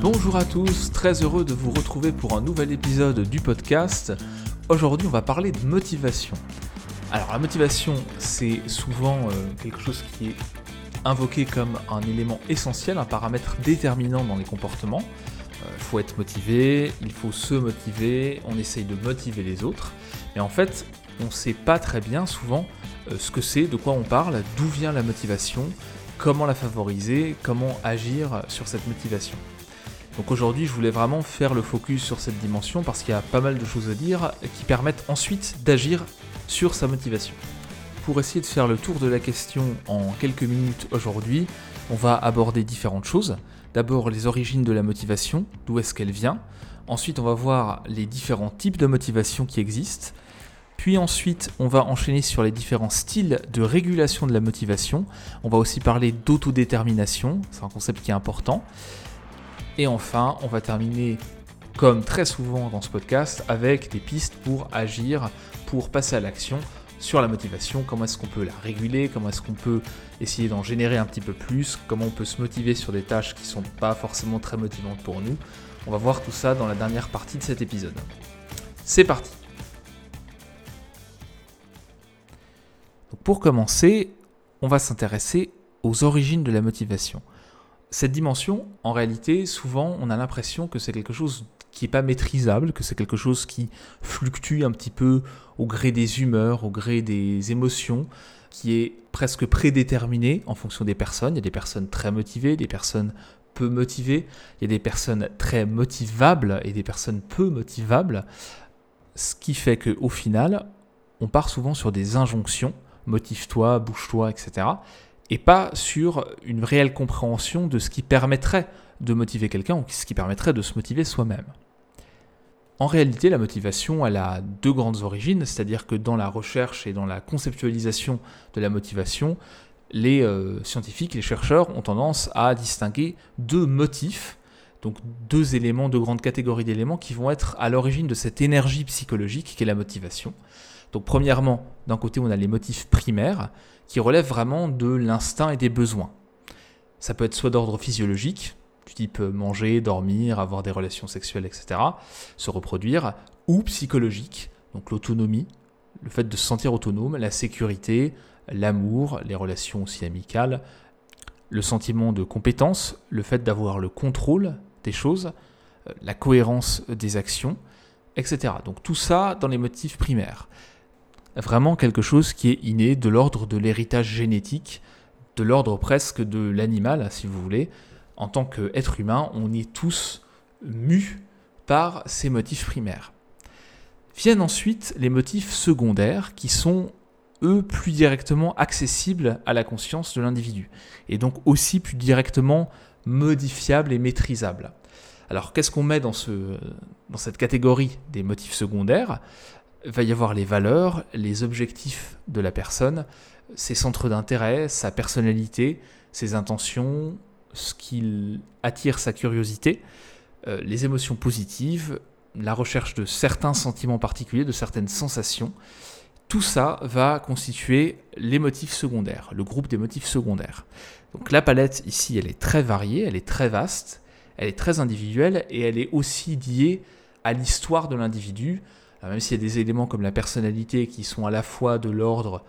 Bonjour à tous, très heureux de vous retrouver pour un nouvel épisode du podcast. Aujourd'hui, on va parler de motivation. Alors, la motivation, c'est souvent euh, quelque chose qui est invoqué comme un élément essentiel, un paramètre déterminant dans les comportements. Il euh, faut être motivé, il faut se motiver, on essaye de motiver les autres. Et en fait, on ne sait pas très bien souvent euh, ce que c'est, de quoi on parle, d'où vient la motivation, comment la favoriser, comment agir sur cette motivation. Donc aujourd'hui, je voulais vraiment faire le focus sur cette dimension parce qu'il y a pas mal de choses à dire qui permettent ensuite d'agir sur sa motivation. Pour essayer de faire le tour de la question en quelques minutes aujourd'hui, on va aborder différentes choses. D'abord les origines de la motivation, d'où est-ce qu'elle vient. Ensuite, on va voir les différents types de motivation qui existent. Puis ensuite, on va enchaîner sur les différents styles de régulation de la motivation. On va aussi parler d'autodétermination, c'est un concept qui est important. Et enfin, on va terminer, comme très souvent dans ce podcast, avec des pistes pour agir, pour passer à l'action sur la motivation, comment est-ce qu'on peut la réguler, comment est-ce qu'on peut essayer d'en générer un petit peu plus, comment on peut se motiver sur des tâches qui ne sont pas forcément très motivantes pour nous? On va voir tout ça dans la dernière partie de cet épisode. C'est parti! Pour commencer, on va s'intéresser aux origines de la motivation cette dimension, en réalité, souvent, on a l'impression que c'est quelque chose qui n'est pas maîtrisable, que c'est quelque chose qui fluctue un petit peu au gré des humeurs, au gré des émotions, qui est presque prédéterminé en fonction des personnes. Il y a des personnes très motivées, des personnes peu motivées, il y a des personnes très motivables et des personnes peu motivables, ce qui fait qu'au final, on part souvent sur des injonctions, motive-toi, bouge-toi, etc et pas sur une réelle compréhension de ce qui permettrait de motiver quelqu'un ou ce qui permettrait de se motiver soi-même. En réalité, la motivation, elle a deux grandes origines, c'est-à-dire que dans la recherche et dans la conceptualisation de la motivation, les euh, scientifiques, les chercheurs ont tendance à distinguer deux motifs, donc deux éléments, deux grandes catégories d'éléments qui vont être à l'origine de cette énergie psychologique qu'est la motivation. Donc premièrement, d'un côté, on a les motifs primaires qui relèvent vraiment de l'instinct et des besoins. Ça peut être soit d'ordre physiologique, du type manger, dormir, avoir des relations sexuelles, etc., se reproduire, ou psychologique, donc l'autonomie, le fait de se sentir autonome, la sécurité, l'amour, les relations aussi amicales, le sentiment de compétence, le fait d'avoir le contrôle des choses, la cohérence des actions, etc. Donc tout ça dans les motifs primaires vraiment quelque chose qui est inné, de l'ordre de l'héritage génétique, de l'ordre presque de l'animal, si vous voulez. En tant qu'être humain, on est tous mus par ces motifs primaires. Viennent ensuite les motifs secondaires qui sont, eux, plus directement accessibles à la conscience de l'individu, et donc aussi plus directement modifiables et maîtrisables. Alors qu'est-ce qu'on met dans, dans cette catégorie des motifs secondaires? Va y avoir les valeurs, les objectifs de la personne, ses centres d'intérêt, sa personnalité, ses intentions, ce qui attire sa curiosité, euh, les émotions positives, la recherche de certains sentiments particuliers, de certaines sensations. Tout ça va constituer les motifs secondaires, le groupe des motifs secondaires. Donc la palette ici, elle est très variée, elle est très vaste, elle est très individuelle et elle est aussi liée à l'histoire de l'individu, même s'il y a des éléments comme la personnalité qui sont à la fois de l'ordre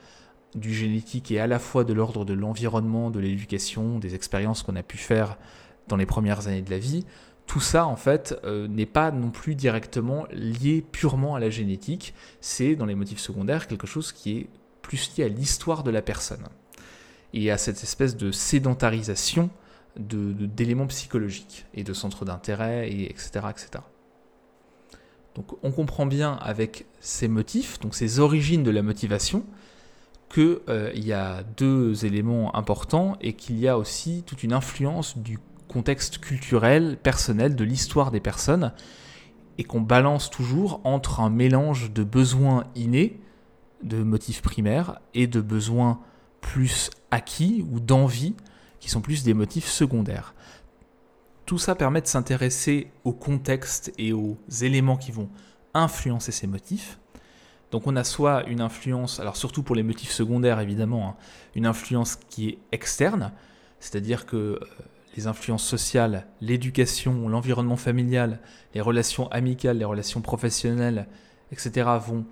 du génétique et à la fois de l'ordre de l'environnement, de l'éducation, des expériences qu'on a pu faire dans les premières années de la vie, tout ça en fait euh, n'est pas non plus directement lié purement à la génétique, c'est dans les motifs secondaires quelque chose qui est plus lié à l'histoire de la personne et à cette espèce de sédentarisation d'éléments psychologiques et de centres d'intérêt, et etc., etc. Donc on comprend bien avec ces motifs, donc ces origines de la motivation, qu'il euh, y a deux éléments importants et qu'il y a aussi toute une influence du contexte culturel, personnel, de l'histoire des personnes, et qu'on balance toujours entre un mélange de besoins innés, de motifs primaires, et de besoins plus acquis ou d'envie, qui sont plus des motifs secondaires. Tout ça permet de s'intéresser au contexte et aux éléments qui vont influencer ces motifs. Donc on a soit une influence, alors surtout pour les motifs secondaires évidemment, hein, une influence qui est externe, c'est-à-dire que euh, les influences sociales, l'éducation, l'environnement familial, les relations amicales, les relations professionnelles, etc., vont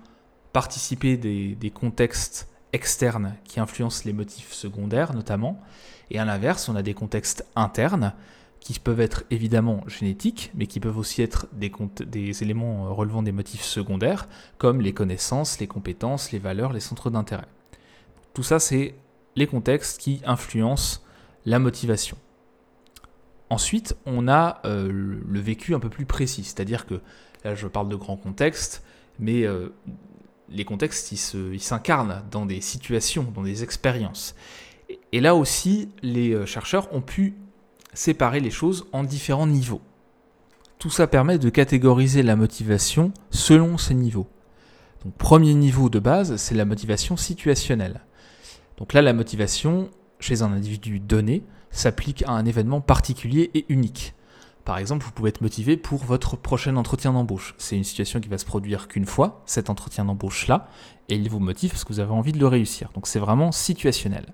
participer des, des contextes externes qui influencent les motifs secondaires notamment. Et à l'inverse, on a des contextes internes qui peuvent être évidemment génétiques, mais qui peuvent aussi être des, éléments relevant des motifs secondaires, comme les connaissances, les compétences, les valeurs, les centres d'intérêt. Tout ça, c'est les contextes qui influencent la motivation. Ensuite, on a euh, le vécu un peu plus précis, c'est-à-dire que là je parle de grands contextes, mais euh, les contextes ils s'incarnent dans des situations, dans des expériences. Et là aussi, les euh, chercheurs ont pu séparer les choses en différents niveaux. Tout ça permet de catégoriser la motivation selon ces niveaux. Donc premier niveau de base, c'est la motivation situationnelle. Donc là, la motivation chez un individu donné s'applique à un événement particulier et unique. Par exemple, vous pouvez être motivé pour votre prochain entretien d'embauche. C'est une situation qui va se produire qu'une fois, cet entretien d'embauche-là, et il vous motive parce que vous avez envie de le réussir. Donc c'est vraiment situationnel.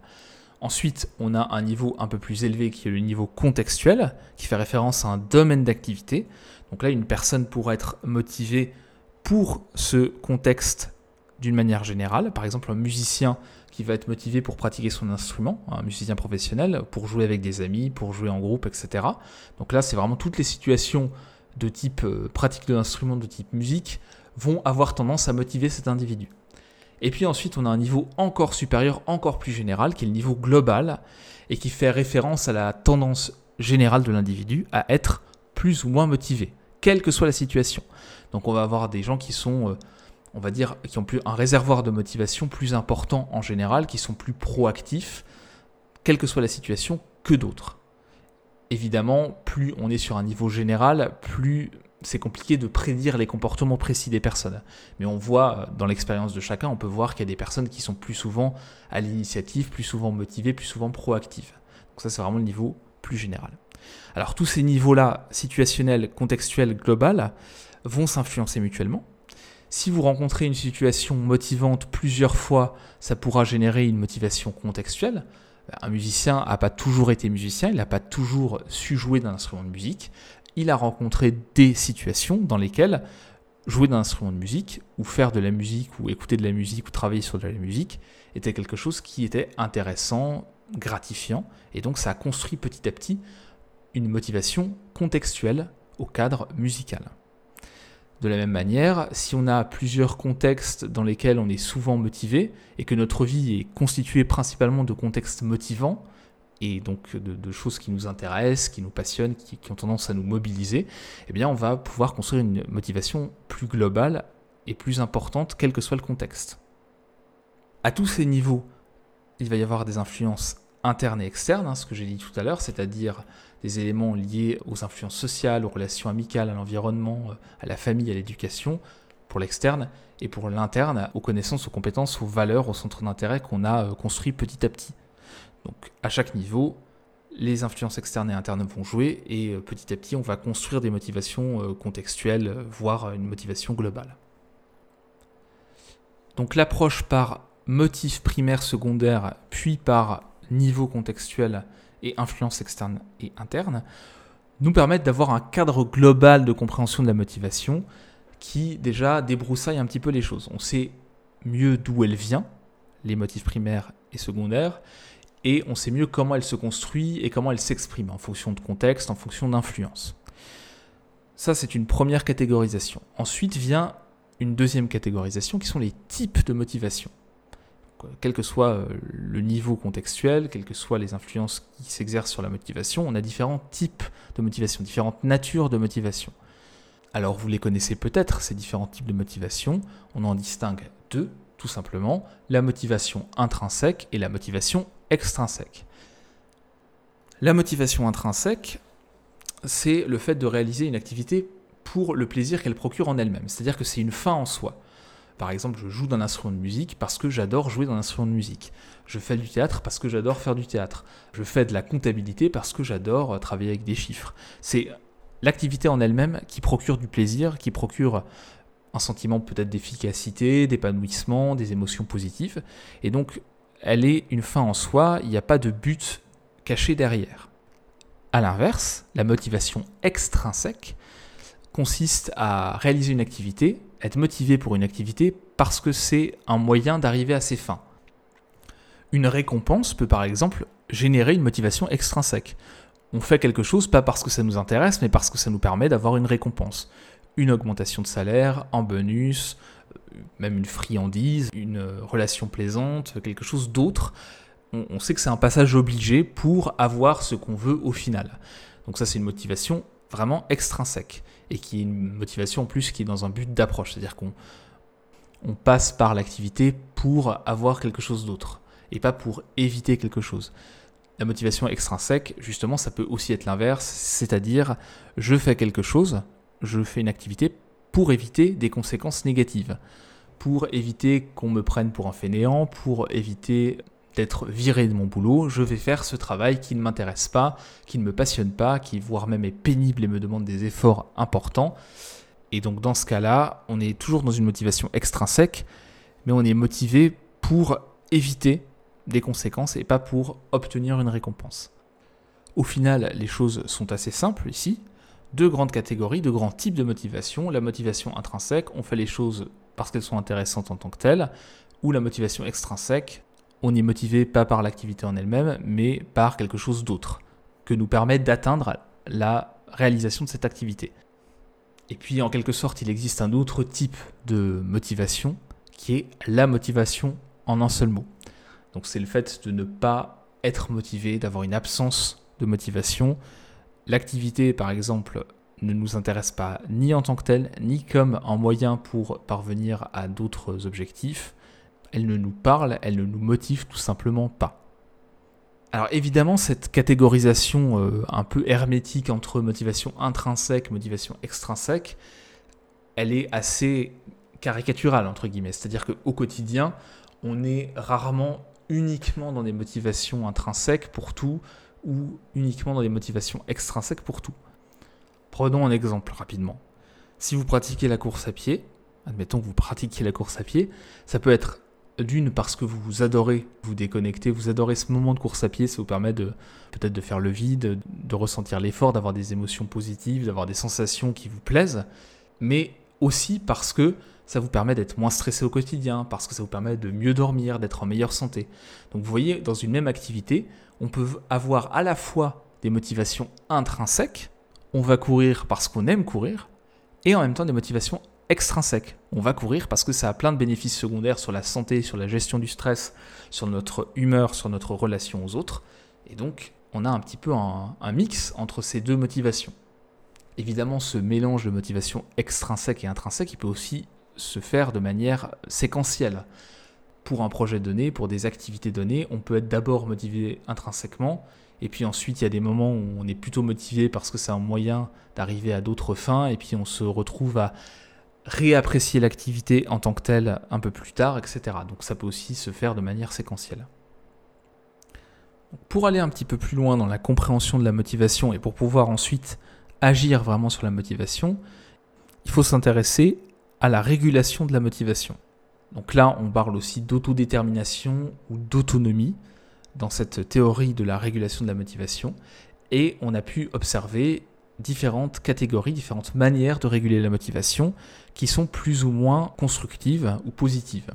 Ensuite, on a un niveau un peu plus élevé qui est le niveau contextuel, qui fait référence à un domaine d'activité. Donc là, une personne pourrait être motivée pour ce contexte d'une manière générale. Par exemple, un musicien qui va être motivé pour pratiquer son instrument, un musicien professionnel, pour jouer avec des amis, pour jouer en groupe, etc. Donc là, c'est vraiment toutes les situations de type euh, pratique de l'instrument, de type musique, vont avoir tendance à motiver cet individu. Et puis ensuite, on a un niveau encore supérieur, encore plus général, qui est le niveau global, et qui fait référence à la tendance générale de l'individu à être plus ou moins motivé, quelle que soit la situation. Donc on va avoir des gens qui sont, euh, on va dire, qui ont plus un réservoir de motivation plus important en général, qui sont plus proactifs, quelle que soit la situation, que d'autres. Évidemment, plus on est sur un niveau général, plus c'est compliqué de prédire les comportements précis des personnes. Mais on voit euh, dans l'expérience de chacun, on peut voir qu'il y a des personnes qui sont plus souvent à l'initiative, plus souvent motivées, plus souvent proactives. Donc ça, c'est vraiment le niveau plus général. Alors tous ces niveaux-là, situationnels, contextuels, global, vont s'influencer mutuellement. Si vous rencontrez une situation motivante plusieurs fois, ça pourra générer une motivation contextuelle. Un musicien n'a pas toujours été musicien, il n'a pas toujours su jouer d'un instrument de musique il a rencontré des situations dans lesquelles jouer d'un instrument de musique, ou faire de la musique, ou écouter de la musique, ou travailler sur de la musique, était quelque chose qui était intéressant, gratifiant, et donc ça a construit petit à petit une motivation contextuelle au cadre musical. De la même manière, si on a plusieurs contextes dans lesquels on est souvent motivé, et que notre vie est constituée principalement de contextes motivants, et donc de, choses qui nous intéressent, qui nous passionnent, qui, ont tendance à nous mobiliser, eh bien on va pouvoir construire une motivation plus globale et plus importante, quel que soit le contexte. À tous ces niveaux, il va y avoir des influences internes et externes, hein, ce que j'ai dit tout à l'heure, c'est-à-dire des éléments liés aux influences sociales, aux relations amicales, à l'environnement, euh, à la famille, à l'éducation, pour l'externe, et pour l'interne, aux connaissances, aux compétences, aux valeurs, aux centres d'intérêt qu'on a euh, construits petit à petit. Donc à chaque niveau, les influences externes et internes vont jouer et euh, petit à petit on va construire des motivations euh, contextuelles, euh, voire une motivation globale. Donc l'approche par motif primaire, secondaire, puis par niveau contextuel et influence externe et interne, nous permettent d'avoir un cadre global de compréhension de la motivation qui déjà débroussaille un petit peu les choses. On sait mieux d'où elle vient, les motifs primaires et secondaires, et on sait mieux comment elle se construit et comment elle s'exprime en fonction de contexte, en fonction d'influence. Ça, c'est une première catégorisation. Ensuite vient une deuxième catégorisation qui sont les types de motivation. Quel que soit euh, le niveau contextuel, quelles que soient les influences qui s'exercent sur la motivation, on a différents types de motivation, différentes natures de motivation. Alors vous les connaissez peut-être, ces différents types de motivation. On en distingue deux, tout simplement, la motivation intrinsèque et la motivation extrinsèque. La motivation intrinsèque, c'est le fait de réaliser une activité pour le plaisir qu'elle procure en elle-même. C'est-à-dire que c'est une fin en soi. Par exemple, je joue d'un instrument de musique parce que j'adore jouer d'un instrument de musique. Je fais du théâtre parce que j'adore faire du théâtre. Je fais de la comptabilité parce que j'adore travailler avec des chiffres. C'est l'activité en elle-même qui procure du plaisir, qui procure un sentiment peut-être d'efficacité, d'épanouissement, des émotions positives. Et donc, elle est une fin en soi, il n'y a pas de but caché derrière. À l'inverse, la motivation extrinsèque consiste à réaliser une activité, être motivé pour une activité parce que c'est un moyen d'arriver à ses fins. Une récompense peut par exemple générer une motivation extrinsèque. On fait quelque chose pas parce que ça nous intéresse, mais parce que ça nous permet d'avoir une récompense. Une augmentation de salaire, un bonus, même une friandise, une relation plaisante, quelque chose d'autre. On, sait que c'est un passage obligé pour avoir ce qu'on veut au final. Donc ça c'est une motivation vraiment extrinsèque et qui est une motivation en plus qui est dans un but d'approche, c'est-à-dire qu'on on passe par l'activité pour avoir quelque chose d'autre et pas pour éviter quelque chose. La motivation extrinsèque, justement, ça peut aussi être l'inverse, c'est-à-dire je fais quelque chose, je fais une activité pour éviter des conséquences négatives, pour éviter qu'on me prenne pour un fainéant, pour éviter d'être viré de mon boulot, je vais faire ce travail qui ne m'intéresse pas, qui ne me passionne pas, qui voire même est pénible et me demande des efforts importants. Et donc dans ce cas-là, on est toujours dans une motivation extrinsèque, mais on est motivé pour éviter des conséquences et pas pour obtenir une récompense. Au final, les choses sont assez simples ici. Deux grandes catégories, deux grands types de motivation. La motivation intrinsèque, on fait les choses parce qu'elles sont intéressantes en tant que telles, ou la motivation extrinsèque, on est motivé pas par l'activité en elle-même, mais par quelque chose d'autre, que nous permet d'atteindre la réalisation de cette activité. Et puis en quelque sorte, il existe un autre type de motivation, qui est la motivation en un seul mot. Donc c'est le fait de ne pas être motivé, d'avoir une absence de motivation. L'activité, par exemple, ne nous intéresse pas ni en tant que telle, ni comme un moyen pour parvenir à d'autres objectifs. Elle ne nous parle, elle ne nous motive tout simplement pas. Alors évidemment, cette catégorisation euh, un peu hermétique entre motivation intrinsèque, motivation extrinsèque, elle est assez caricaturale, entre guillemets. C'est-à-dire qu'au quotidien, on est rarement uniquement dans des motivations intrinsèques pour tout ou uniquement dans des motivations extrinsèques pour tout. Prenons un exemple rapidement. Si vous pratiquez la course à pied, admettons que vous pratiquiez la course à pied, ça peut être d'une parce que vous adorez vous déconnecter, vous adorez ce moment de course à pied, ça vous permet de peut-être de faire le vide, de ressentir l'effort, d'avoir des émotions positives, d'avoir des sensations qui vous plaisent, mais aussi parce que ça vous permet d'être moins stressé au quotidien, parce que ça vous permet de mieux dormir, d'être en meilleure santé. Donc vous voyez, dans une même activité, on peut avoir à la fois des motivations intrinsèques, on va courir parce qu'on aime courir, et en même temps des motivations extrinsèques. On va courir parce que ça a plein de bénéfices secondaires sur la santé, sur la gestion du stress, sur notre humeur, sur notre relation aux autres. Et donc, on a un petit peu un, mix entre ces deux motivations. Évidemment, ce mélange de motivation extrinsèque et intrinsèque, il peut aussi se faire de manière séquentielle. Pour un projet donné, pour des activités données, on peut être d'abord motivé intrinsèquement, et puis ensuite il y a des moments où on est plutôt motivé parce que c'est un moyen d'arriver à d'autres fins, et puis on se retrouve à réapprécier l'activité en tant que telle un peu plus tard, etc. Donc ça peut aussi se faire de manière séquentielle. Pour aller un petit peu plus loin dans la compréhension de la motivation et pour pouvoir ensuite agir vraiment sur la motivation, il faut s'intéresser à la régulation de la motivation. Donc là, on parle aussi d'autodétermination ou d'autonomie dans cette théorie de la régulation de la motivation. Et on a pu observer différentes catégories, différentes manières de réguler la motivation qui sont plus ou moins constructives ou positives.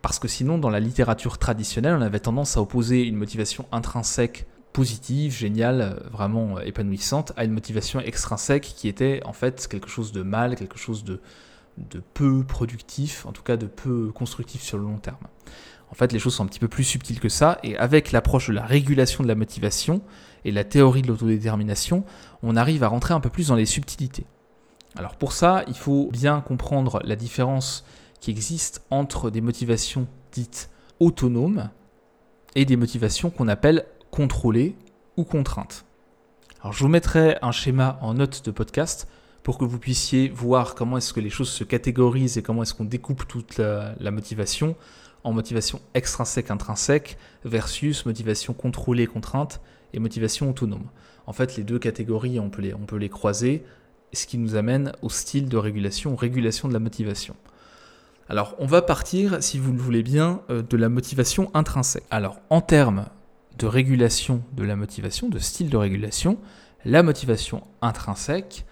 Parce que sinon, dans la littérature traditionnelle, on avait tendance à opposer une motivation intrinsèque positive, géniale, vraiment épanouissante, à une motivation extrinsèque qui était en fait quelque chose de mal, quelque chose de, de peu productif, en tout cas de peu constructif sur le long terme. En fait, les choses sont un petit peu plus subtiles que ça, et avec l'approche de la régulation de la motivation et la théorie de l'autodétermination, on arrive à rentrer un peu plus dans les subtilités. Alors pour ça, il faut bien comprendre la différence qui existe entre des motivations dites autonomes et des motivations qu'on appelle contrôlées ou contraintes. Alors je vous mettrai un schéma en note de podcast pour que vous puissiez voir comment est-ce que les choses se catégorisent et comment est-ce qu'on découpe toute la, motivation en motivation extrinsèque, intrinsèque versus motivation contrôlée, contrainte et motivation autonome. En fait, les deux catégories, on peut les, on peut les croiser, ce qui nous amène au style de régulation, régulation de la motivation. Alors, on va partir, si vous le voulez bien, euh, de la motivation intrinsèque. Alors, en termes de régulation de la motivation, de style de régulation, la motivation intrinsèque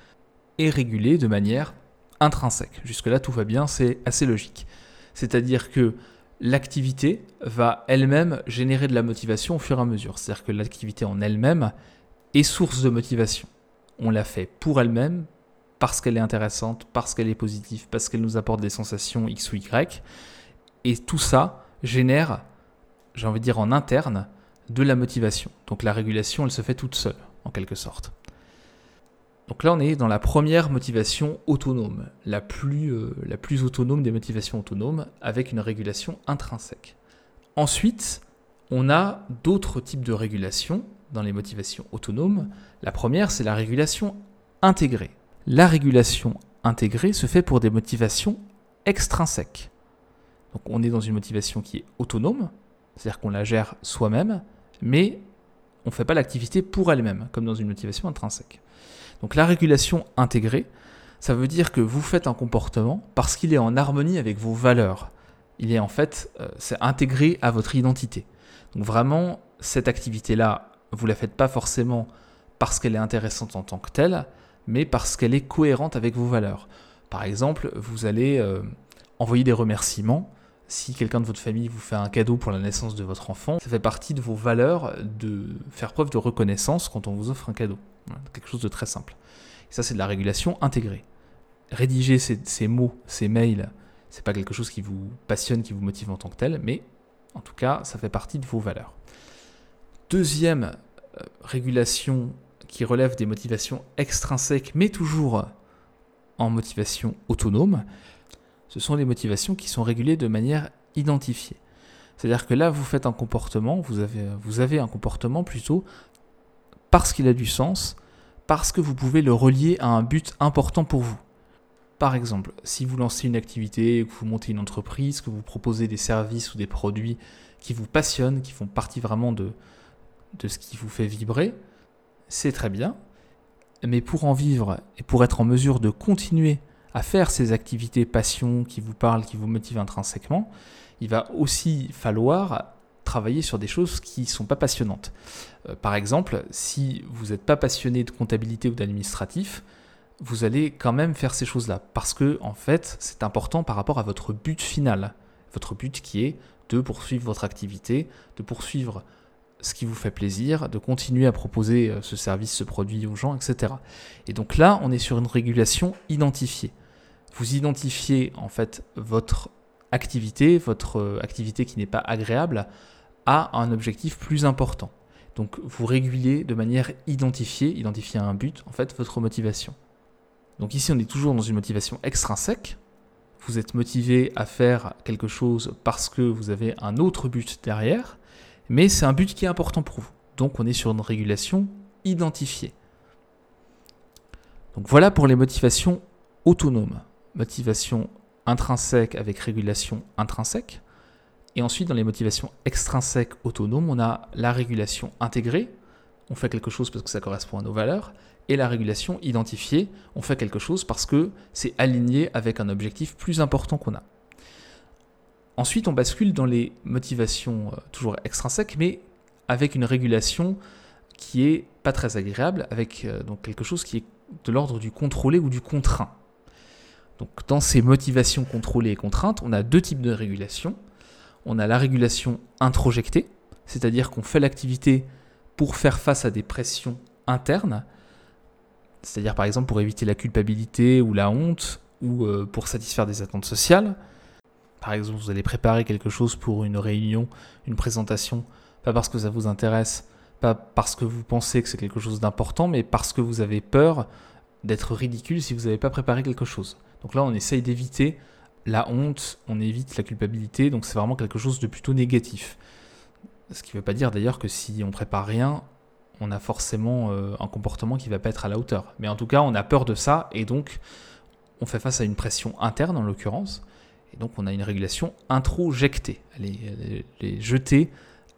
est régulée de manière intrinsèque. Jusque-là, tout va bien, c'est assez logique. C'est-à-dire que l'activité va elle-même générer de la motivation au fur et à mesure. C'est-à-dire que l'activité en elle-même est source de motivation. On la fait pour elle-même, parce qu'elle est intéressante, parce qu'elle est positive, parce qu'elle nous apporte des sensations X ou Y. Et tout ça génère, j'ai envie de dire en interne, de la motivation. Donc la régulation, elle se fait toute seule, en quelque sorte. Donc là, on est dans la première motivation autonome, la plus, euh, la plus autonome des motivations autonomes, avec une régulation intrinsèque. Ensuite, on a d'autres types de régulation dans les motivations autonomes. La première, c'est la régulation intégrée. La régulation intégrée se fait pour des motivations extrinsèques. Donc on est dans une motivation qui est autonome, c'est-à-dire qu'on la gère soi-même, mais on ne fait pas l'activité pour elle-même, comme dans une motivation intrinsèque. Donc la régulation intégrée, ça veut dire que vous faites un comportement parce qu'il est en harmonie avec vos valeurs. Il est en fait, euh, c'est intégré à votre identité. Donc vraiment, cette activité-là, vous la faites pas forcément parce qu'elle est intéressante en tant que telle, mais parce qu'elle est cohérente avec vos valeurs. Par exemple, vous allez euh, envoyer des remerciements si quelqu'un de votre famille vous fait un cadeau pour la naissance de votre enfant, ça fait partie de vos valeurs de faire preuve de reconnaissance quand on vous offre un cadeau. Quelque chose de très simple. Ça, c'est de la régulation intégrée. Rédiger ces, mots, ces mails, c'est pas quelque chose qui vous passionne, qui vous motive en tant que tel, mais en tout cas, ça fait partie de vos valeurs. Deuxième euh, régulation qui relève des motivations extrinsèques, mais toujours en motivation autonome, ce sont les motivations qui sont régulées de manière identifiée. C'est-à-dire que là, vous faites un comportement, vous avez un comportement plutôt parce qu'il a du sens, parce que vous pouvez le relier à un but important pour vous. Par exemple, si vous lancez une activité, que vous montez une entreprise, que vous proposez des services ou des produits qui vous passionnent, qui font partie vraiment de, de ce qui vous fait vibrer, c'est très bien. Mais pour en vivre et pour être en mesure de continuer à faire ces activités passion qui vous parlent, qui vous motivent intrinsèquement, il va aussi falloir travailler sur des choses qui ne sont pas passionnantes. Euh, par exemple, si vous n'êtes pas passionné de comptabilité ou d'administratif, vous allez quand même faire ces choses-là parce que en fait, c'est important par rapport à votre but final, votre but qui est de poursuivre votre activité, de poursuivre ce qui vous fait plaisir, de continuer à proposer euh, ce service, ce produit aux gens, etc. Et donc là, on est sur une régulation identifiée vous identifiez en fait votre activité, votre euh, activité qui n'est pas agréable, à un objectif plus important. Donc vous régulez de manière identifiée, à un but, en fait, votre motivation. Donc ici, on est toujours dans une motivation extrinsèque. Vous êtes motivé à faire quelque chose parce que vous avez un autre but derrière, mais c'est un but qui est important pour vous. Donc on est sur une régulation identifiée. Donc voilà pour les motivations autonomes motivation intrinsèque avec régulation intrinsèque. Et ensuite, dans les motivations extrinsèques autonomes, on a la régulation intégrée, on fait quelque chose parce que ça correspond à nos valeurs, et la régulation identifiée, on fait quelque chose parce que c'est aligné avec un objectif plus important qu'on a. Ensuite, on bascule dans les motivations euh, toujours extrinsèques, mais avec une régulation qui est pas très agréable, avec euh, donc quelque chose qui est de l'ordre du contrôlé ou du contraint. Donc dans ces motivations contrôlées et contraintes, on a deux types de régulation. On a la régulation introjectée, c'est-à-dire qu'on fait l'activité pour faire face à des pressions internes, c'est-à-dire par exemple pour éviter la culpabilité ou la honte, ou euh, pour satisfaire des attentes sociales. Par exemple, vous allez préparer quelque chose pour une réunion, une présentation, pas parce que ça vous intéresse, pas parce que vous pensez que c'est quelque chose d'important, mais parce que vous avez peur d'être ridicule si vous n'avez pas préparé quelque chose. Donc là, on essaye d'éviter la honte, on évite la culpabilité, donc c'est vraiment quelque chose de plutôt négatif. Ce qui ne veut pas dire d'ailleurs que si on prépare rien, on a forcément euh, un comportement qui ne va pas être à la hauteur. Mais en tout cas, on a peur de ça et donc on fait face à une pression interne en l'occurrence. Et donc on a une régulation introjectée. Elle est, elle est jetée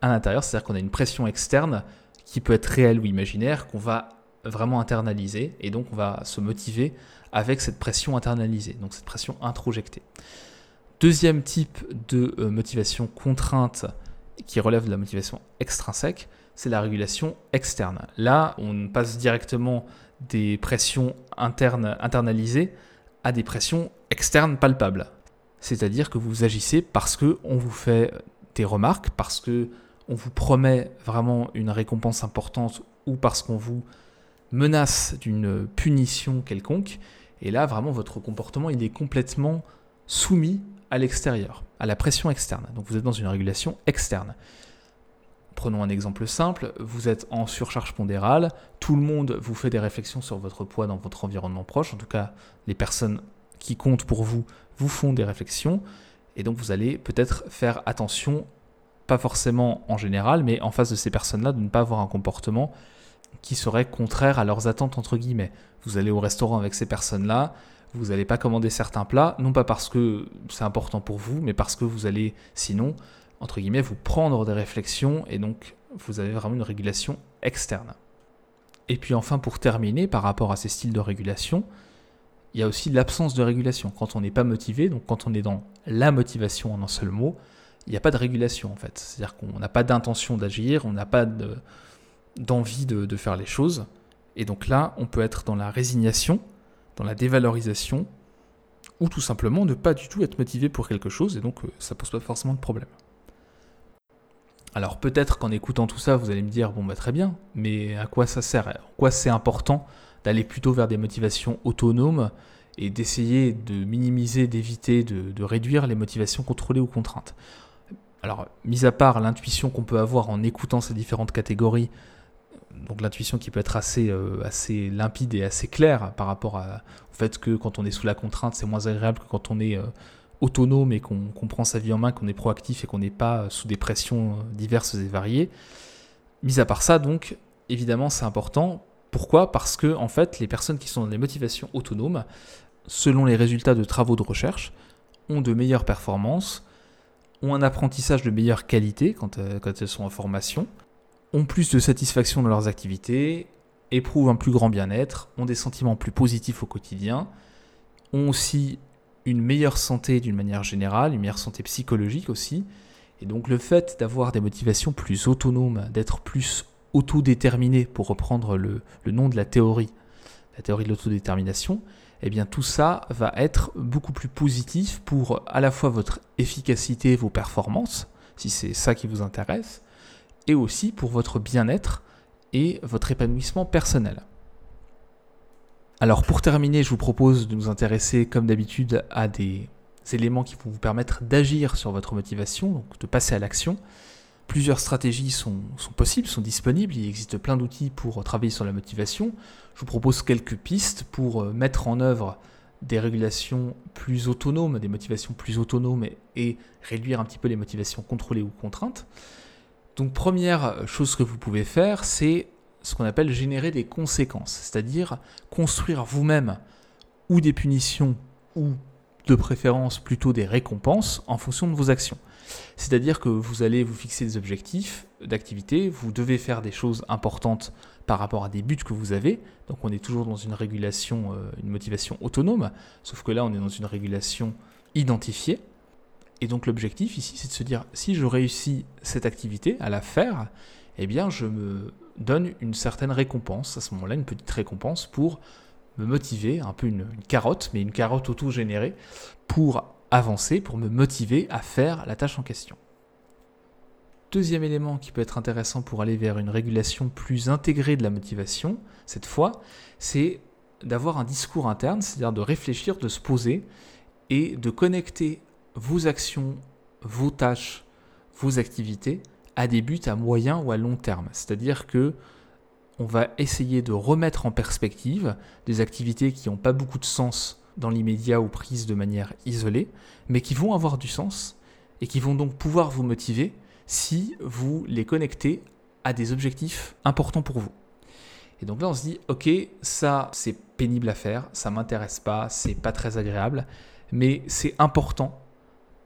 à l'intérieur, c'est-à-dire qu'on a une pression externe qui peut être réelle ou imaginaire, qu'on va vraiment internaliser et donc on va se motiver avec cette pression internalisée, donc cette pression introjectée. Deuxième type de euh, motivation contrainte qui relève de la motivation extrinsèque, c'est la régulation externe. Là, on passe directement des pressions internes internalisées à des pressions externes palpables. C'est-à-dire que vous agissez parce que on vous fait des remarques, parce que on vous promet vraiment une récompense importante ou parce qu'on vous menace d'une punition quelconque. Et là, vraiment, votre comportement, il est complètement soumis à l'extérieur, à la pression externe. Donc vous êtes dans une régulation externe. Prenons un exemple simple, vous êtes en surcharge pondérale, tout le monde vous fait des réflexions sur votre poids dans votre environnement proche, en tout cas les personnes qui comptent pour vous vous font des réflexions, et donc vous allez peut-être faire attention, pas forcément en général, mais en face de ces personnes-là, de ne pas avoir un comportement qui serait contraire à leurs attentes, entre guillemets. Vous allez au restaurant avec ces personnes-là, vous n'allez pas commander certains plats, non pas parce que c'est important pour vous, mais parce que vous allez sinon entre guillemets, vous prendre des réflexions et donc vous avez vraiment une régulation externe. Et puis enfin, pour terminer, par rapport à ces styles de régulation, il y a aussi l'absence de régulation. Quand on n'est pas motivé, donc quand on est dans la motivation en un seul mot, il n'y a pas de régulation en fait. C'est-à-dire qu'on n'a pas d'intention d'agir, on n'a pas d'envie de, de faire les choses. Et donc là, on peut être dans la résignation, dans la dévalorisation, ou tout simplement ne pas du tout être motivé pour quelque chose, et donc euh, ça pose pas forcément de problème. Alors peut-être qu'en écoutant tout ça, vous allez me dire, bon bah très bien, mais à quoi ça sert? En quoi c'est important d'aller plutôt vers des motivations autonomes et d'essayer de minimiser, d'éviter, de, réduire les motivations contrôlées ou contraintes? Alors, mis à part l'intuition qu'on peut avoir en écoutant ces différentes catégories, donc l'intuition qui peut être assez, euh, assez limpide et assez claire par rapport au fait que quand on est sous la contrainte, c'est moins agréable que quand on est... Euh, autonome et qu'on prend sa vie en main, qu'on est proactif et qu'on n'est pas sous des pressions diverses et variées. Mis à part ça, donc, évidemment, c'est important. Pourquoi? Parce que, en fait, les personnes qui sont dans des motivations autonomes, selon les résultats de travaux de recherche, ont de meilleures performances, ont un apprentissage de meilleure qualité euh, quand elles sont en formation, ont plus de satisfaction dans leurs activités, éprouvent un plus grand bien-être, ont des sentiments plus positifs au quotidien, ont aussi une meilleure santé d'une manière générale, une meilleure santé psychologique aussi. Et donc le fait d'avoir des motivations plus autonomes, d'être plus autodéterminé, pour reprendre le, nom de la théorie, la théorie de l'autodétermination, eh bien tout ça va être beaucoup plus positif pour à la fois votre efficacité, vos performances, si c'est ça qui vous intéresse, et aussi pour votre bien-être et votre épanouissement personnel. Alors pour terminer, je vous propose de nous intéresser comme d'habitude à des éléments qui vont vous permettre d'agir sur votre motivation, donc de passer à l'action. Plusieurs stratégies sont, possibles, sont disponibles, il existe plein d'outils pour travailler sur la motivation. Je vous propose quelques pistes pour euh, mettre en œuvre des régulations plus autonomes, des motivations plus autonomes et, et réduire un petit peu les motivations contrôlées ou contraintes. Donc première chose que vous pouvez faire, c'est ce qu'on appelle générer des conséquences, c'est-à-dire construire vous-même ou des punitions ou de préférence plutôt des récompenses en fonction de vos actions. C'est-à-dire que vous allez vous fixer des objectifs d'activité, vous devez faire des choses importantes par rapport à des buts que vous avez. Donc on est toujours dans une régulation, euh, une motivation autonome, sauf que là on est dans une régulation identifiée. Et donc l'objectif ici c'est de se dire si je réussis cette activité à la faire, eh bien je me donne une certaine récompense, à ce moment-là, une petite récompense pour me motiver, un peu une, carotte, mais une carotte auto-générée, pour avancer, pour me motiver à faire la tâche en question. Deuxième élément qui peut être intéressant pour aller vers une régulation plus intégrée de la motivation, cette fois, c'est d'avoir un discours interne, c'est-à-dire de réfléchir, de se poser et de connecter vos actions, vos tâches, vos activités à des buts à moyen ou à long terme. C'est-à-dire que on va essayer de remettre en perspective des activités qui n'ont pas beaucoup de sens dans l'immédiat ou prises de manière isolée, mais qui vont avoir du sens et qui vont donc pouvoir vous motiver si vous les connectez à des objectifs importants pour vous. Et donc là, on se dit, ok, ça c'est pénible à faire, ça m'intéresse pas, c'est pas très agréable, mais c'est important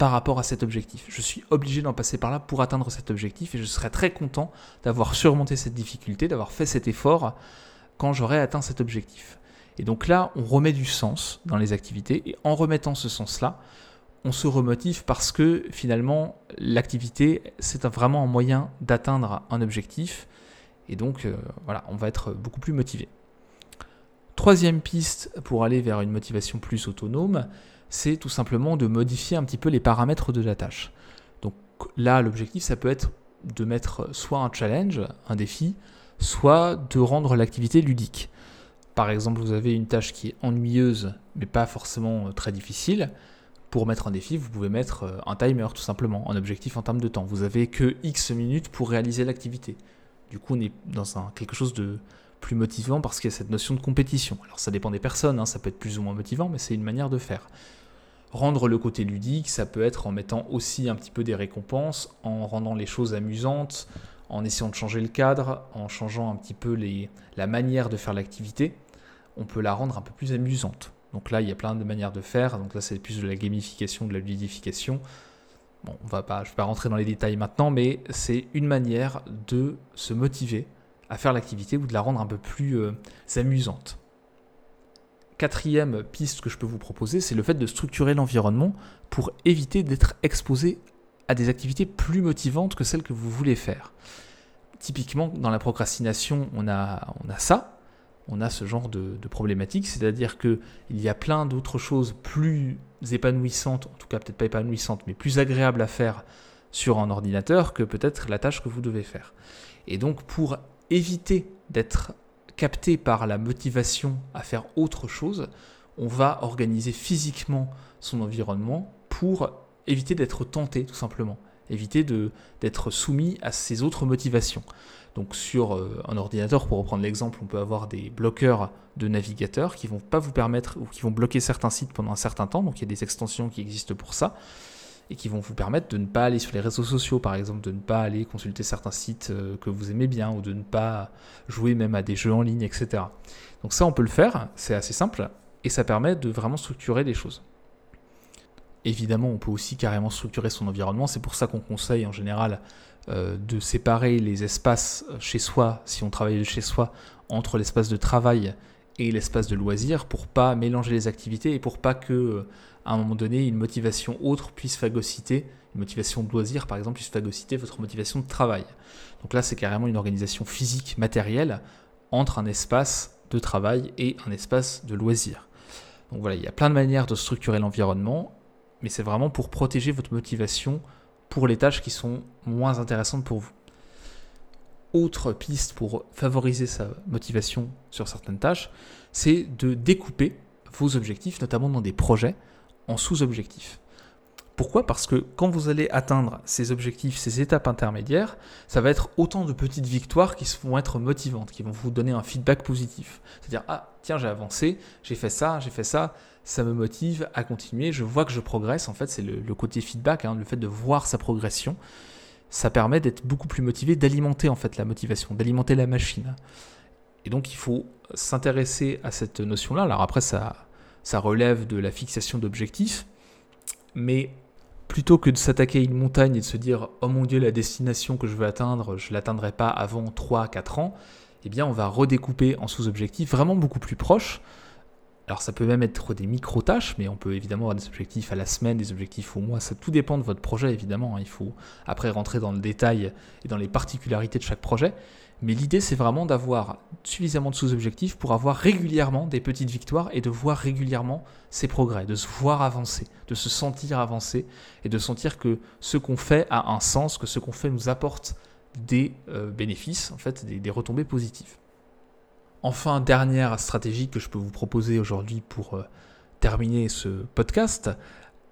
par rapport à cet objectif. Je suis obligé d'en passer par là pour atteindre cet objectif et je serai très content d'avoir surmonté cette difficulté, d'avoir fait cet effort quand j'aurai atteint cet objectif. Et donc là, on remet du sens dans les activités et en remettant ce sens-là, on se remotive parce que finalement, l'activité, c'est vraiment un moyen d'atteindre un objectif. Et donc, euh, voilà, on va être beaucoup plus motivé. Troisième piste pour aller vers une motivation plus autonome, c'est tout simplement de modifier un petit peu les paramètres de la tâche. Donc là, l'objectif, ça peut être de mettre soit un challenge, un défi, soit de rendre l'activité ludique. Par exemple, vous avez une tâche qui est ennuyeuse, mais pas forcément euh, très difficile. Pour mettre un défi, vous pouvez mettre euh, un timer, tout simplement, un objectif en termes de temps. Vous avez que X minutes pour réaliser l'activité. Du coup, on est dans quelque chose de plus motivant parce qu'il y a cette notion de compétition. Alors ça dépend des personnes, hein, ça peut être plus ou moins motivant, mais c'est une manière de faire. Rendre le côté ludique, ça peut être en mettant aussi un petit peu des récompenses, en rendant les choses amusantes, en essayant de changer le cadre, en changeant un petit peu la manière de faire l'activité, on peut la rendre un peu plus amusante. Donc là, il y a plein de manières de faire. Donc là, c'est plus de la gamification, de la ludification. Bon, on va pas, je ne vais pas rentrer dans les détails maintenant, mais c'est une manière de se motiver à faire l'activité ou de la rendre un peu plus euh, amusante. Quatrième piste que je peux vous proposer, c'est le fait de structurer l'environnement pour éviter d'être exposé à des activités plus motivantes que celles que vous voulez faire. Typiquement, dans la procrastination, on a, ça, on a ce genre de, de problématique, c'est-à-dire qu'il y a plein d'autres choses plus épanouissantes, en tout cas peut-être pas épanouissantes, mais plus agréables à faire sur un ordinateur que peut-être la tâche que vous devez faire. Et donc pour éviter d'être capté par la motivation à faire autre chose, on va organiser physiquement son environnement pour éviter d'être tenté tout simplement, éviter d'être soumis à ces autres motivations. Donc sur euh, un ordinateur, pour reprendre l'exemple, on peut avoir des bloqueurs de navigateurs qui vont pas vous permettre ou qui vont bloquer certains sites pendant un certain temps. Donc il y a des extensions qui existent pour ça et qui vont vous permettre de ne pas aller sur les réseaux sociaux, par exemple, de ne pas aller consulter certains sites euh, que vous aimez bien, ou de ne pas jouer même à des jeux en ligne, etc. Donc ça, on peut le faire, c'est assez simple, et ça permet de vraiment structurer les choses. Évidemment, on peut aussi carrément structurer son environnement, c'est pour ça qu'on conseille en général euh, de séparer les espaces chez soi, si on travaille de chez soi, entre l'espace de travail et l'espace de loisir, pour pas mélanger les activités et pour pas que euh, à un moment donné, une motivation autre puisse phagocyter, une motivation de loisir par exemple, puisse phagocyter votre motivation de travail. Donc là, c'est carrément une organisation physique, matérielle, entre un espace de travail et un espace de loisir. Donc voilà, il y a plein de manières de structurer l'environnement, mais c'est vraiment pour protéger votre motivation pour les tâches qui sont moins intéressantes pour vous. Autre piste pour favoriser sa motivation sur certaines tâches, c'est de découper vos objectifs, notamment dans des projets, en sous-objectifs. Pourquoi? Parce que quand vous allez atteindre ces objectifs, ces étapes intermédiaires, ça va être autant de petites victoires qui vont être motivantes, qui vont vous donner un feedback positif. C'est-à-dire, ah, tiens, j'ai avancé, j'ai fait ça, j'ai fait ça, ça me motive à continuer, je vois que je progresse. En fait, c'est le, côté feedback, hein, le fait de voir sa progression. Ça permet d'être beaucoup plus motivé, d'alimenter en fait la motivation, d'alimenter la machine. Et donc, il faut s'intéresser à cette notion-là. Alors après, ça, ça relève de la fixation d'objectifs, mais plutôt que de s'attaquer à une montagne et de se dire oh mon dieu la destination que je veux atteindre, je ne l'atteindrai pas avant 3-4 ans, eh bien on va redécouper en sous-objectifs vraiment beaucoup plus proches. Alors ça peut même être des micro-tâches, mais on peut évidemment avoir des objectifs à la semaine, des objectifs au mois, ça tout dépend de votre projet évidemment, hein. il faut après rentrer dans le détail et dans les particularités de chaque projet, mais l'idée, c'est vraiment d'avoir suffisamment de sous-objectifs pour avoir régulièrement des petites victoires et de voir régulièrement ses progrès, de se voir avancer, de se sentir avancer et de sentir que ce qu'on fait a un sens, que ce qu'on fait nous apporte des euh, bénéfices, en fait, des, retombées positives. Enfin, dernière stratégie que je peux vous proposer aujourd'hui pour euh, terminer ce podcast,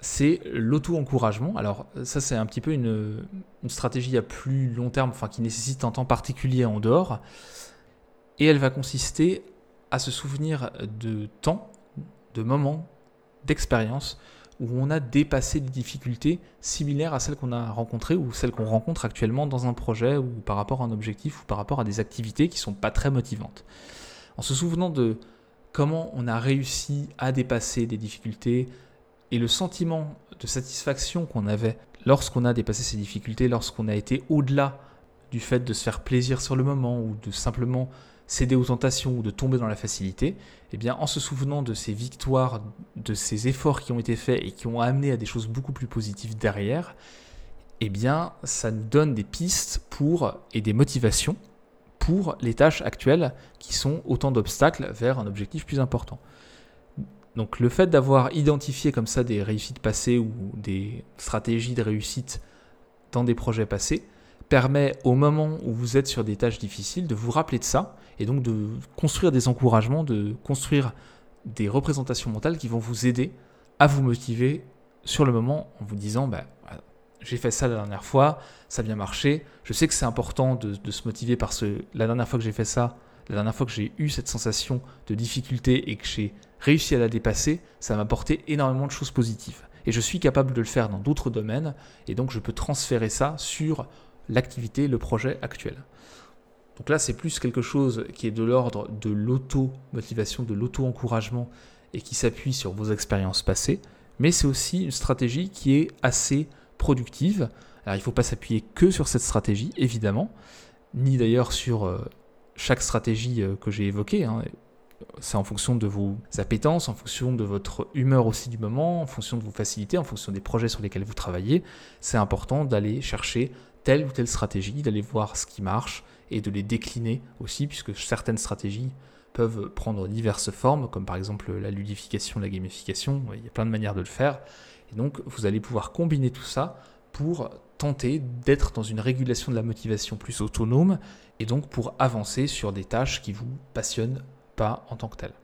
c'est l'auto-encouragement. Alors ça c'est un petit peu une, stratégie à plus long terme, enfin qui nécessite un temps particulier en dehors. Et elle va consister à se souvenir de temps, de moments, d'expériences où on a dépassé des difficultés similaires à celles qu'on a rencontrées ou celles qu'on rencontre actuellement dans un projet ou par rapport à un objectif ou par rapport à des activités qui ne sont pas très motivantes. En se souvenant de comment on a réussi à dépasser des difficultés, et le sentiment de satisfaction qu'on avait lorsqu'on a dépassé ces difficultés, lorsqu'on a été au-delà du fait de se faire plaisir sur le moment ou de simplement céder aux tentations ou de tomber dans la facilité, eh bien en se souvenant de ces victoires, de ces efforts qui ont été faits et qui ont amené à des choses beaucoup plus positives derrière, eh bien, ça nous donne des pistes pour et des motivations pour les tâches actuelles qui sont autant d'obstacles vers un objectif plus important. Donc le fait d'avoir identifié comme ça des réussites passées ou des stratégies de réussite dans des projets passés permet au moment où vous êtes sur des tâches difficiles de vous rappeler de ça et donc de construire des encouragements, de construire des représentations mentales qui vont vous aider à vous motiver sur le moment en vous disant bah, j'ai fait ça la dernière fois, ça a bien marché, je sais que c'est important de, de, se motiver parce que la dernière fois que j'ai fait ça, la dernière fois que j'ai eu cette sensation de difficulté et que j'ai réussi à la dépasser, ça m'a apporté énormément de choses positives. Et je suis capable de le faire dans d'autres domaines, et donc je peux transférer ça sur l'activité, le projet actuel. Donc là, c'est plus quelque chose qui est de l'ordre de l'auto-motivation, de l'auto-encouragement, et qui s'appuie sur vos expériences passées, mais c'est aussi une stratégie qui est assez productive. Alors il ne faut pas s'appuyer que sur cette stratégie, évidemment, ni d'ailleurs sur euh, chaque stratégie euh, que j'ai évoquée. Hein. C'est en fonction de vos appétences, en fonction de votre humeur aussi du moment, en fonction de vos facilités, en fonction des projets sur lesquels vous travaillez. C'est important d'aller chercher telle ou telle stratégie, d'aller voir ce qui marche et de les décliner aussi, puisque certaines stratégies peuvent prendre diverses formes, comme par exemple la ludification, la gamification, il y a plein de manières de le faire. Et donc vous allez pouvoir combiner tout ça pour tenter d'être dans une régulation de la motivation plus autonome et donc pour avancer sur des tâches qui vous passionnent pas en tant que telles.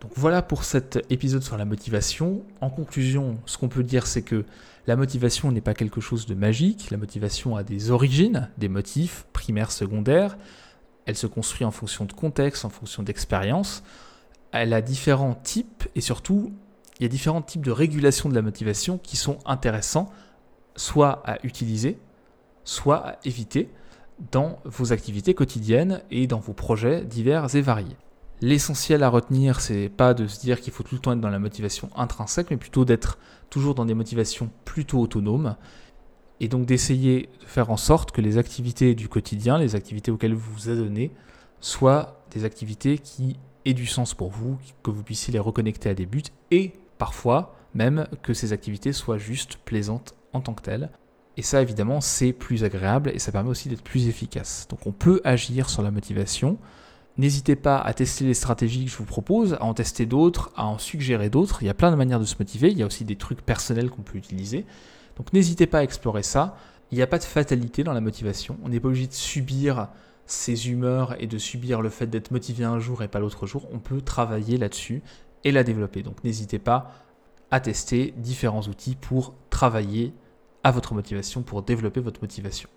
Donc voilà pour cet épisode sur la motivation. En conclusion, ce qu'on peut dire, c'est que la motivation n'est pas quelque chose de magique. La motivation a des origines, des motifs primaires, secondaires. Elle se construit en fonction de contexte, en fonction d'expérience. Elle a différents types et surtout, il y a différents types de régulation de la motivation qui sont intéressants, soit à utiliser, soit à éviter dans vos activités quotidiennes et dans vos projets divers et variés. L'essentiel à retenir, c'est pas de se dire qu'il faut tout le temps être dans la motivation intrinsèque, mais plutôt d'être toujours dans des motivations plutôt autonomes, et donc d'essayer de faire en sorte que les activités du quotidien, les activités auxquelles vous vous adonnez, soient des activités qui aient du sens pour vous, que vous puissiez les reconnecter à des buts, et parfois même que ces activités soient juste plaisantes en tant que telles. Et ça, évidemment, c'est plus agréable et ça permet aussi d'être plus efficace. Donc on peut agir sur la motivation. N'hésitez pas à tester les stratégies que je vous propose, à en tester d'autres, à en suggérer d'autres. Il y a plein de manières de se motiver. Il y a aussi des trucs personnels qu'on peut utiliser. Donc n'hésitez pas à explorer ça. Il n'y a pas de fatalité dans la motivation. On n'est pas obligé de subir ses humeurs et de subir le fait d'être motivé un jour et pas l'autre jour. On peut travailler là-dessus et la développer. Donc n'hésitez pas à tester différents outils pour travailler à votre motivation, pour développer votre motivation.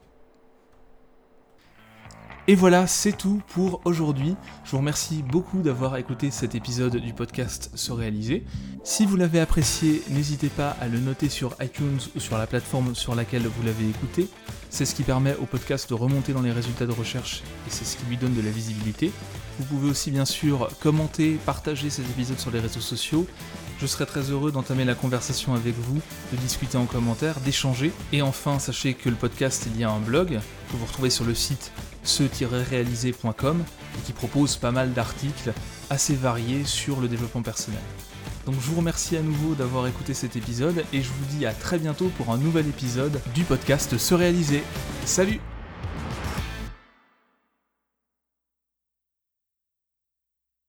Et voilà, c'est tout pour aujourd'hui. Je vous remercie beaucoup d'avoir écouté cet épisode du podcast Se réaliser. Si vous l'avez apprécié, n'hésitez pas à le noter sur iTunes ou sur la plateforme sur laquelle vous l'avez écouté. C'est ce qui permet au podcast de remonter dans les résultats de recherche et c'est ce qui lui donne de la visibilité. Vous pouvez aussi bien sûr commenter, partager cet épisode sur les réseaux sociaux je serai très heureux d'entamer la conversation avec vous, de discuter en commentaire, d'échanger. Et enfin, sachez que le podcast il y a un blog que vous retrouvez sur le site ce-réalisé.com et qui propose pas mal d'articles assez variés sur le développement personnel. Donc je vous remercie à nouveau d'avoir écouté cet épisode et je vous dis à très bientôt pour un nouvel épisode du podcast Se réaliser. Salut